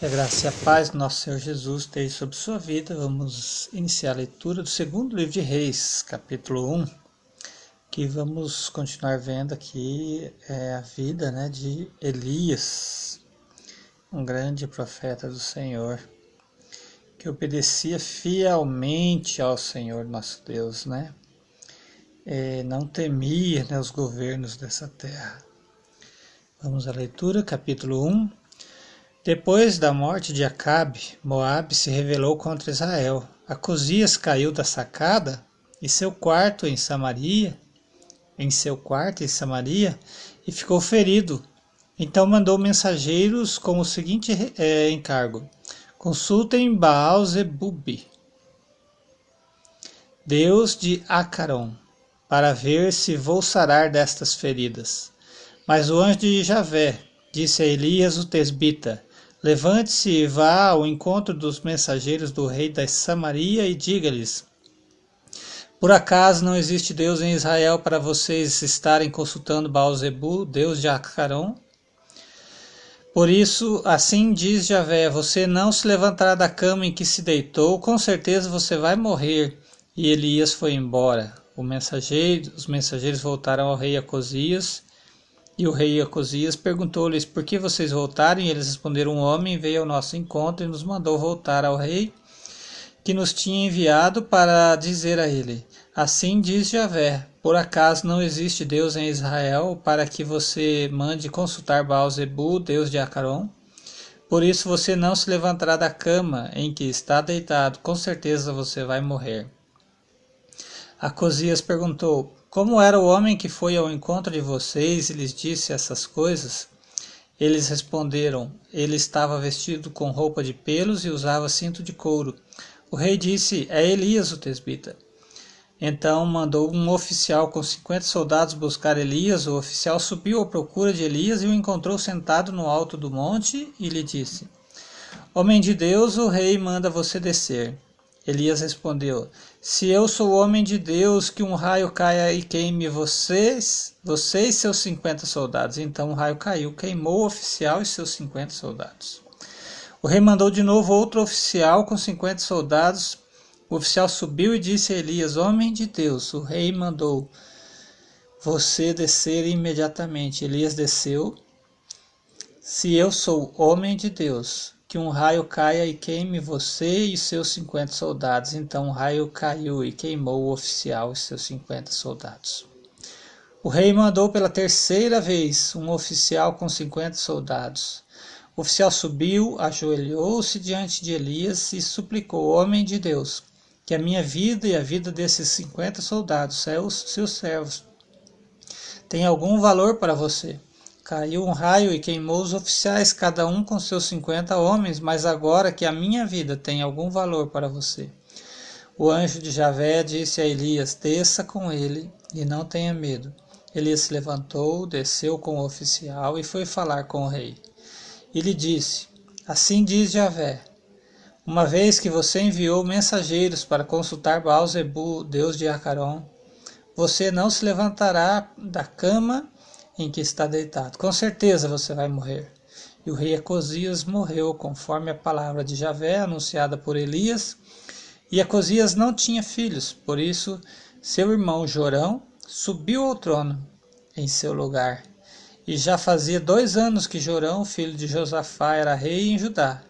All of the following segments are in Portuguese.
Que a graça e a paz do nosso Senhor Jesus esteja sobre sua vida. Vamos iniciar a leitura do segundo livro de Reis, capítulo 1, que vamos continuar vendo aqui é, a vida né, de Elias, um grande profeta do Senhor, que obedecia fielmente ao Senhor nosso Deus, né? É, não temia né, os governos dessa terra. Vamos à leitura, capítulo 1, depois da morte de Acabe, Moabe se rebelou contra Israel. Acosias caiu da sacada e seu quarto em Samaria, em seu quarto em Samaria, e ficou ferido. Então mandou mensageiros com o seguinte é, encargo: Consultem Baal Zebub, Deus de Acaron, para ver se vou sarar destas feridas. Mas o anjo de Javé disse a Elias o tesbita: Levante-se e vá ao encontro dos mensageiros do rei da Samaria e diga-lhes: Por acaso não existe Deus em Israel para vocês estarem consultando Baal-Zebu, Deus de Acarão? Por isso, assim diz Javé: Você não se levantará da cama em que se deitou, com certeza você vai morrer. E Elias foi embora. Mensageiro, os mensageiros voltaram ao rei Acosias e o rei Acosias perguntou-lhes por que vocês voltaram, e eles responderam: Um homem veio ao nosso encontro e nos mandou voltar ao rei que nos tinha enviado para dizer a ele: Assim diz Javé: Por acaso não existe Deus em Israel para que você mande consultar Baal-Zebu, Deus de Acaron? Por isso você não se levantará da cama em que está deitado, com certeza você vai morrer. Acosias perguntou: como era o homem que foi ao encontro de vocês e lhes disse essas coisas? Eles responderam: Ele estava vestido com roupa de pelos e usava cinto de couro. O rei disse: É Elias o tesbita. Então mandou um oficial com cinquenta soldados buscar Elias. O oficial subiu à procura de Elias e o encontrou sentado no alto do monte e lhe disse: Homem de Deus, o rei manda você descer. Elias respondeu: Se eu sou homem de Deus, que um raio caia e queime vocês, vocês e seus cinquenta soldados. Então o raio caiu, queimou o oficial e seus cinquenta soldados. O rei mandou de novo outro oficial com cinquenta soldados. O oficial subiu e disse a Elias: Homem de Deus, o rei mandou você descer imediatamente. Elias desceu. Se eu sou homem de Deus, que um raio caia e queime você e seus cinquenta soldados. Então o raio caiu e queimou o oficial e seus cinquenta soldados. O rei mandou pela terceira vez um oficial com cinquenta soldados. O oficial subiu, ajoelhou-se diante de Elias e suplicou: Homem de Deus, que a minha vida e a vida desses cinquenta soldados, seus servos, tem algum valor para você. Caiu um raio e queimou os oficiais, cada um com seus cinquenta homens, mas agora que a minha vida tem algum valor para você. O anjo de Javé disse a Elias: Desça com ele e não tenha medo. Elias se levantou, desceu com o oficial e foi falar com o rei. E lhe disse: Assim diz Javé: Uma vez que você enviou mensageiros para consultar Baal-Zebu, deus de Acaron, você não se levantará da cama em que está deitado. Com certeza você vai morrer. E o rei Ecosias morreu, conforme a palavra de Javé anunciada por Elias. E Ecosias não tinha filhos, por isso seu irmão Jorão subiu ao trono em seu lugar. E já fazia dois anos que Jorão, filho de Josafá, era rei em Judá.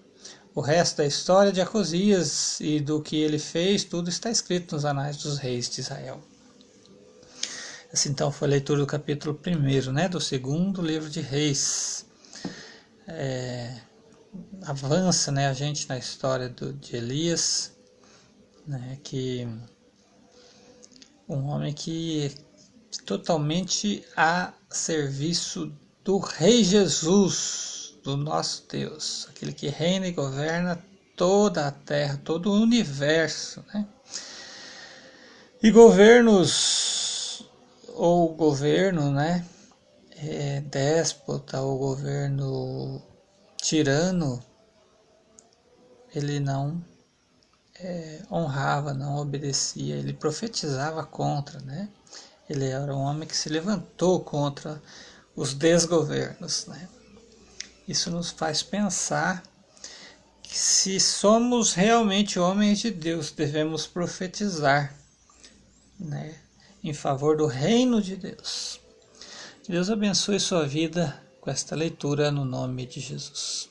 O resto da história de Acosias e do que ele fez, tudo está escrito nos anais dos reis de Israel. Essa então foi a leitura do capítulo 1, né, do segundo livro de Reis. É, avança né, a gente na história do, de Elias, né, que um homem que totalmente a serviço do Rei Jesus, do nosso Deus, aquele que reina e governa toda a terra, todo o universo. Né? E governos ou governo, né, é, déspota ou governo tirano, ele não é, honrava, não obedecia, ele profetizava contra, né? Ele era um homem que se levantou contra os desgovernos, né? Isso nos faz pensar se somos realmente homens de Deus, devemos profetizar né, em favor do reino de Deus. Que Deus abençoe sua vida com esta leitura no nome de Jesus.